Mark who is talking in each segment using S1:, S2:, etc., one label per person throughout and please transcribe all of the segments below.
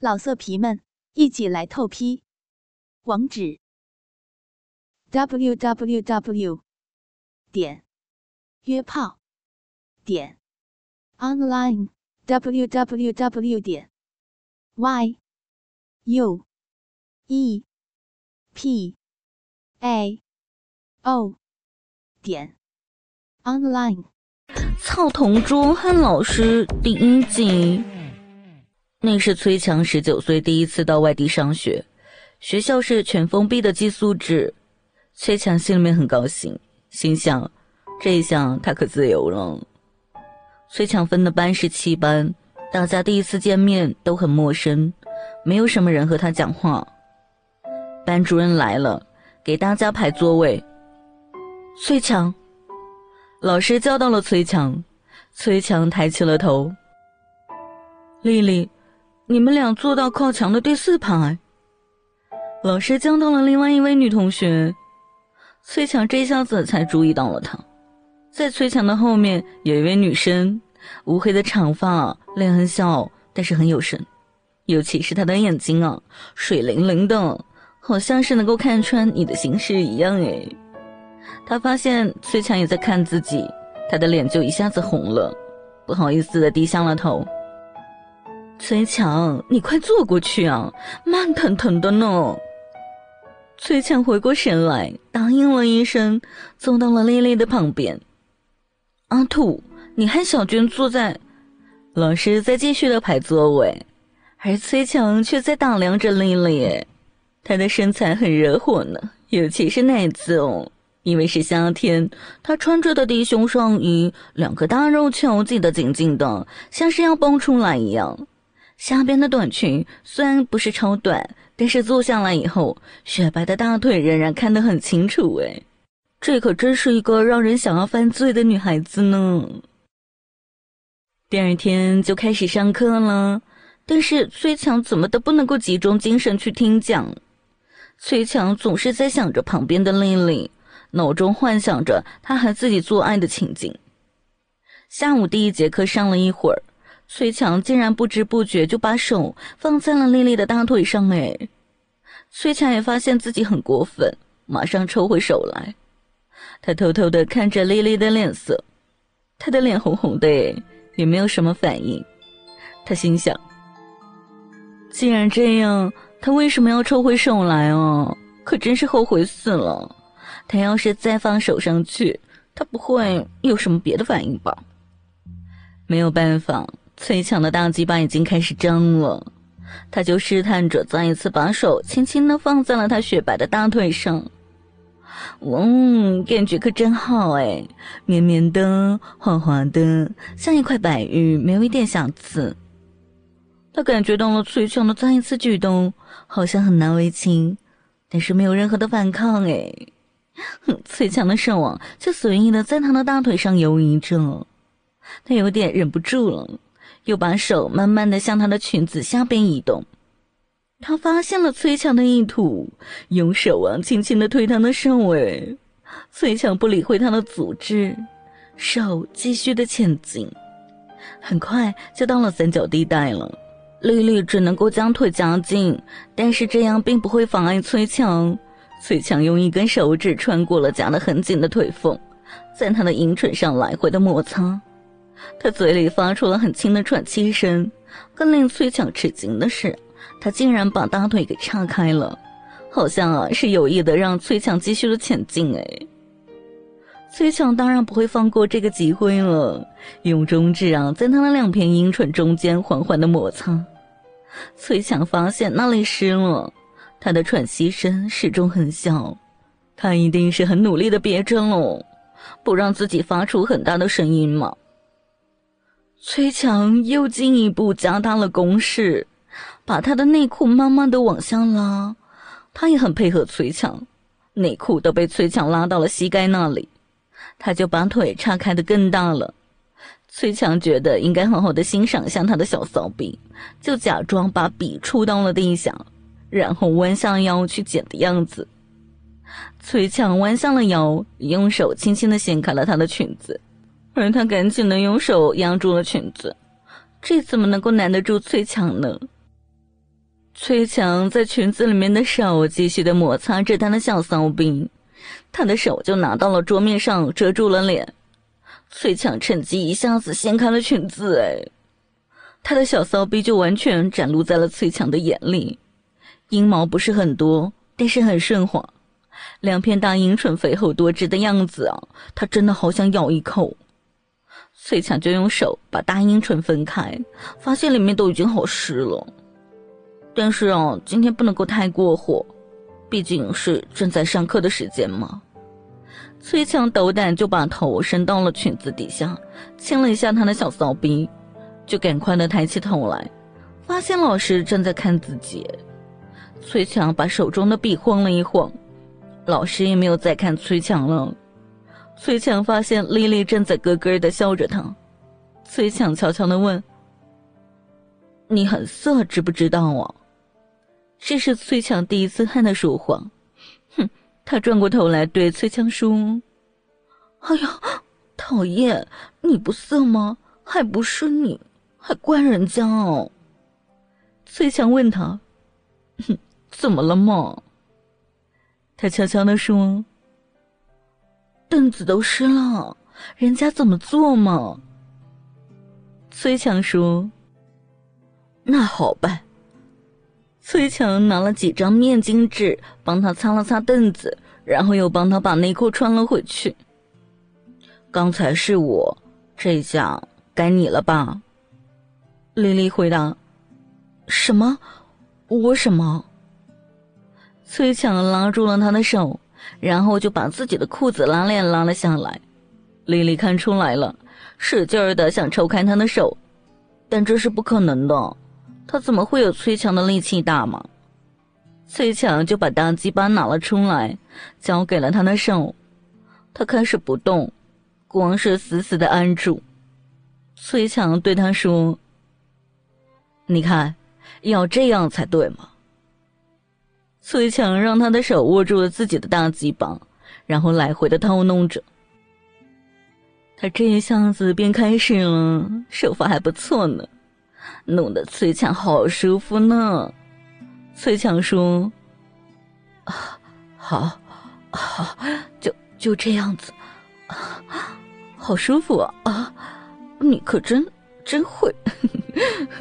S1: 老色皮们，一起来透批！网址：w w w 点约炮点 online w w w 点 y u e p a o 点 online。
S2: 操同桌汉老师第一集。那是崔强十九岁第一次到外地上学，学校是全封闭的寄宿制。崔强心里面很高兴，心想这一下他可自由了。崔强分的班是七班，大家第一次见面都很陌生，没有什么人和他讲话。班主任来了，给大家排座位。崔强，老师叫到了崔强，崔强抬起了头。丽丽。你们俩坐到靠墙的第四排。老师叫到了另外一位女同学，崔强这下子才注意到了她。在崔强的后面有一位女生，乌黑的长发，脸很小，但是很有神，尤其是她的眼睛啊，水灵灵的，好像是能够看穿你的心事一样诶。他发现崔强也在看自己，他的脸就一下子红了，不好意思的低下了头。崔强，你快坐过去啊，慢腾腾的呢。崔强回过神来，答应了一声，坐到了丽丽的旁边。阿土，你和小娟坐在，老师在继续的排座位，而崔强却在打量着丽丽。她的身材很惹火呢，尤其是那子哦，因为是夏天，她穿着的低胸上衣，两个大肉球挤得紧紧的，像是要蹦出来一样。下边的短裙虽然不是超短，但是坐下来以后，雪白的大腿仍然看得很清楚。哎，这可真是一个让人想要犯罪的女孩子呢。第二天就开始上课了，但是崔强怎么都不能够集中精神去听讲。崔强总是在想着旁边的丽丽，脑中幻想着他和自己做爱的情景。下午第一节课上了一会儿。崔强竟然不知不觉就把手放在了丽丽的大腿上，哎，崔强也发现自己很过分，马上抽回手来。他偷偷的看着丽丽的脸色，她的脸红红的，也没有什么反应。他心想：既然这样，他为什么要抽回手来啊？可真是后悔死了。他要是再放手上去，他不会有什么别的反应吧？没有办法。崔强的大鸡巴已经开始张了，他就试探着再一次把手轻轻的放在了他雪白的大腿上。嗯，感觉可真好哎，绵绵的，滑滑的，像一块白玉，没有一点瑕疵。他感觉到了崔强的再一次举动，好像很难为情，但是没有任何的反抗哎。崔强的手啊，就随意的在他的大腿上游移着，他有点忍不住了。又把手慢慢的向她的裙子下边移动，他发现了崔强的意图，用手啊轻轻的推她的手尾。崔强不理会他的阻止，手继续的前进，很快就到了三角地带了。丽丽只能够将腿夹紧，但是这样并不会妨碍崔强。崔强用一根手指穿过了夹得很紧的腿缝，在她的阴唇上来回的摩擦。他嘴里发出了很轻的喘气声，更令崔强吃惊的是，他竟然把大腿给岔开了，好像啊是有意的让崔强继续的前进。哎，崔强当然不会放过这个机会了，用中指啊在他的两片阴唇中间缓缓的摩擦。崔强发现那里湿了，他的喘息声始终很小，他一定是很努力的憋着喽，不让自己发出很大的声音嘛。崔强又进一步加大了攻势，把他的内裤慢慢的往下拉。他也很配合崔强，内裤都被崔强拉到了膝盖那里，他就把腿岔开的更大了。崔强觉得应该好好的欣赏一下他的小骚逼，就假装把笔触到了地下，然后弯下腰去捡的样子。崔强弯下了腰，用手轻轻的掀开了她的裙子。而他赶紧的用手压住了裙子，这怎么能够难得住崔强呢？崔强在裙子里面的手继续的摩擦着他的小骚逼，他的手就拿到了桌面上遮住了脸。崔强趁机一下子掀开了裙子，哎，他的小骚逼就完全展露在了崔强的眼里。阴毛不是很多，但是很顺滑，两片大阴唇肥厚多汁的样子啊，他真的好想咬一口。崔强就用手把大阴唇分开，发现里面都已经好湿了。但是啊，今天不能够太过火，毕竟是正在上课的时间嘛。崔强斗胆就把头伸到了裙子底下，亲了一下他的小骚逼，就赶快的抬起头来，发现老师正在看自己。崔强把手中的笔晃了一晃，老师也没有再看崔强了。崔强发现丽丽正在咯咯的笑着他，崔强悄悄的问：“你很色，知不知道啊？”这是崔强第一次和他说谎，哼！他转过头来对崔强说：“哎呀，讨厌！你不色吗？还不是你，还怪人家哦。”崔强问他：“哼，怎么了嘛？”他悄悄的说：“凳子都湿了，人家怎么坐嘛？”崔强说：“那好办。”崔强拿了几张面巾纸，帮他擦了擦凳子，然后又帮他把内裤穿了回去。刚才是我，这下该你了吧？丽丽回答：“什么？我什么？”崔强拉住了他的手，然后就把自己的裤子拉链拉了下来。丽丽看出来了，使劲儿的想抽开他的手，但这是不可能的。他怎么会有崔强的力气大嘛？崔强就把大鸡巴拿了出来，交给了他的手。他开始不动，光是死死的按住。崔强对他说：“你看，要这样才对嘛。”崔强让他的手握住了自己的大鸡巴，然后来回的掏弄着。他这一下子便开始了，手法还不错呢。弄得崔强好舒服呢，崔强说：“啊，好，好，就就这样子，啊，好舒服啊！啊，你可真真会。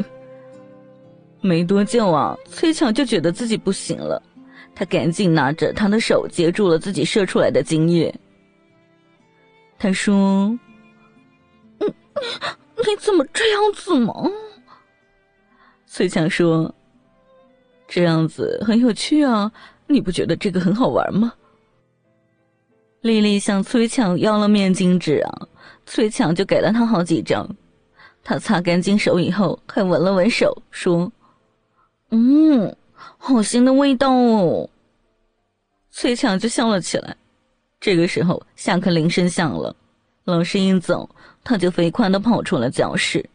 S2: ”没多久啊，崔强就觉得自己不行了，他赶紧拿着他的手接住了自己射出来的精液。他说：“你你怎么这样子嘛？”崔强说：“这样子很有趣啊，你不觉得这个很好玩吗？”丽丽向崔强要了面巾纸啊，崔强就给了她好几张。他擦干净手以后，还闻了闻手，说：“嗯，好腥的味道哦。”崔强就笑了起来。这个时候，下课铃声响了，老师一走，他就飞快的跑出了教室。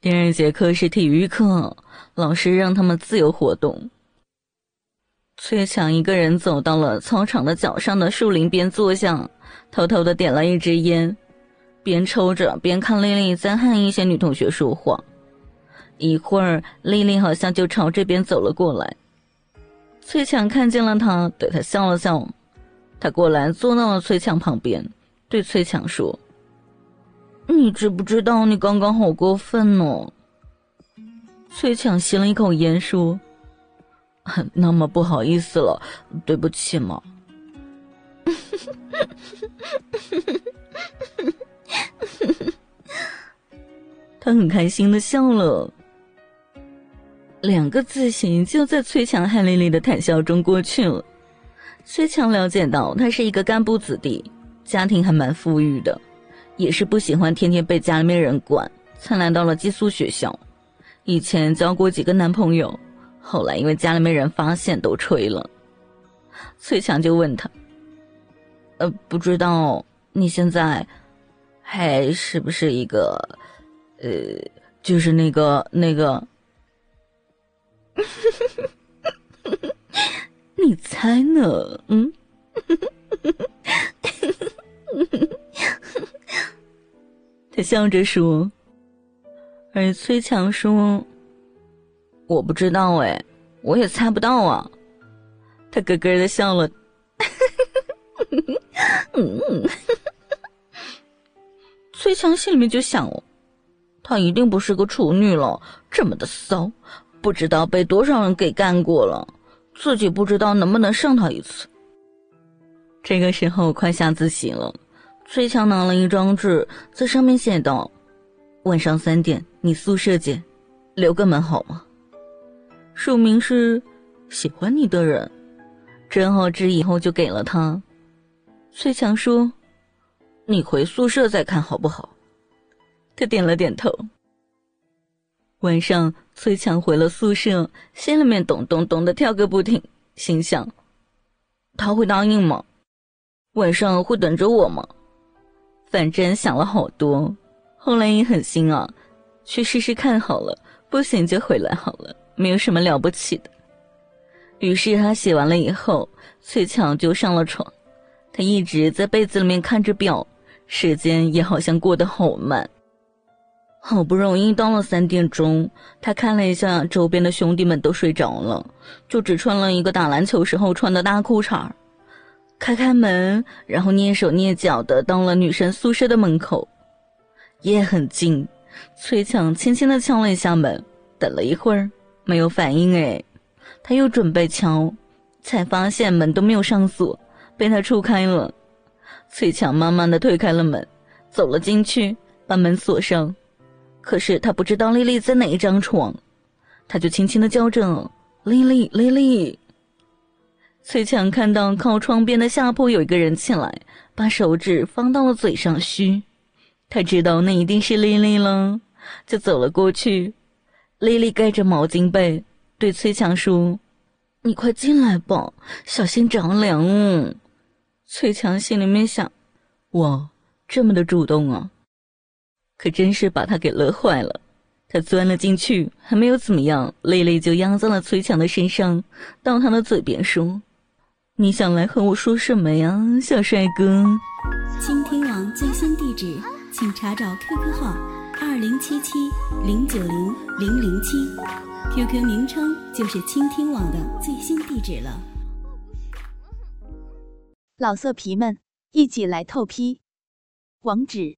S2: 第二节课是体育课，老师让他们自由活动。崔强一个人走到了操场的角上的树林边坐下，偷偷的点了一支烟，边抽着边看丽丽在和一些女同学说话。一会儿，丽丽好像就朝这边走了过来。崔强看见了她，对她笑了笑。他过来坐到了崔强旁边，对崔强说。你知不知道你刚刚好过分呢？崔强吸了一口烟说：“那么不好意思了，对不起嘛。”他很开心的笑了。两个字形就在崔强汗淋淋的谈笑中过去了。崔强了解到他是一个干部子弟，家庭还蛮富裕的。也是不喜欢天天被家里面人管，才来到了寄宿学校。以前交过几个男朋友，后来因为家里面人发现都吹了。崔强就问他：“呃，不知道你现在还是不是一个，呃，就是那个那个？你猜呢？嗯？” 他笑着说，而崔强说：“我不知道哎，我也猜不到啊。他咯咯的笑了。崔强心里面就想哦，她一定不是个处女了，这么的骚，不知道被多少人给干过了，自己不知道能不能上他一次。这个时候快下自习了，崔强拿了一张纸，在上面写道：“晚上三点，你宿舍见，留个门好吗？”署名是喜欢你的人，正好纸以后就给了他。崔强说：“你回宿舍再看好不好？”他点了点头。晚上，崔强回了宿舍，心里面咚咚咚的跳个不停，心想：“他会答应吗？晚上会等着我吗？”反正想了好多，后来也狠心啊，去试试看好了，不行就回来好了，没有什么了不起的。于是他写完了以后，崔强就上了床。他一直在被子里面看着表，时间也好像过得好慢。好不容易到了三点钟，他看了一下周边的兄弟们都睡着了，就只穿了一个打篮球时候穿的大裤衩开开门，然后蹑手蹑脚的到了女生宿舍的门口，夜很静，崔强轻轻的敲了一下门，等了一会儿没有反应，哎，他又准备敲，才发现门都没有上锁。被他触开了，崔强慢慢的推开了门，走了进去，把门锁上。可是他不知道丽丽在哪一张床，他就轻轻的叫着：“丽丽，丽丽。”崔强看到靠窗边的下铺有一个人起来，把手指放到了嘴上嘘，他知道那一定是丽丽了，就走了过去。丽丽盖着毛巾被，对崔强说：“你快进来吧，小心着凉。”崔强心里面想：“哇，这么的主动啊！”可真是把他给乐坏了。他钻了进去，还没有怎么样，蕾蕾就压在了崔强的身上，到他的嘴边说：“你想来和我说什么呀，小帅哥？”
S3: 倾听网最新地址，请查找 QQ 号二零七七零九零零零七，QQ 名称就是倾听网的最新地址了。
S1: 老色皮们，一起来透批！网址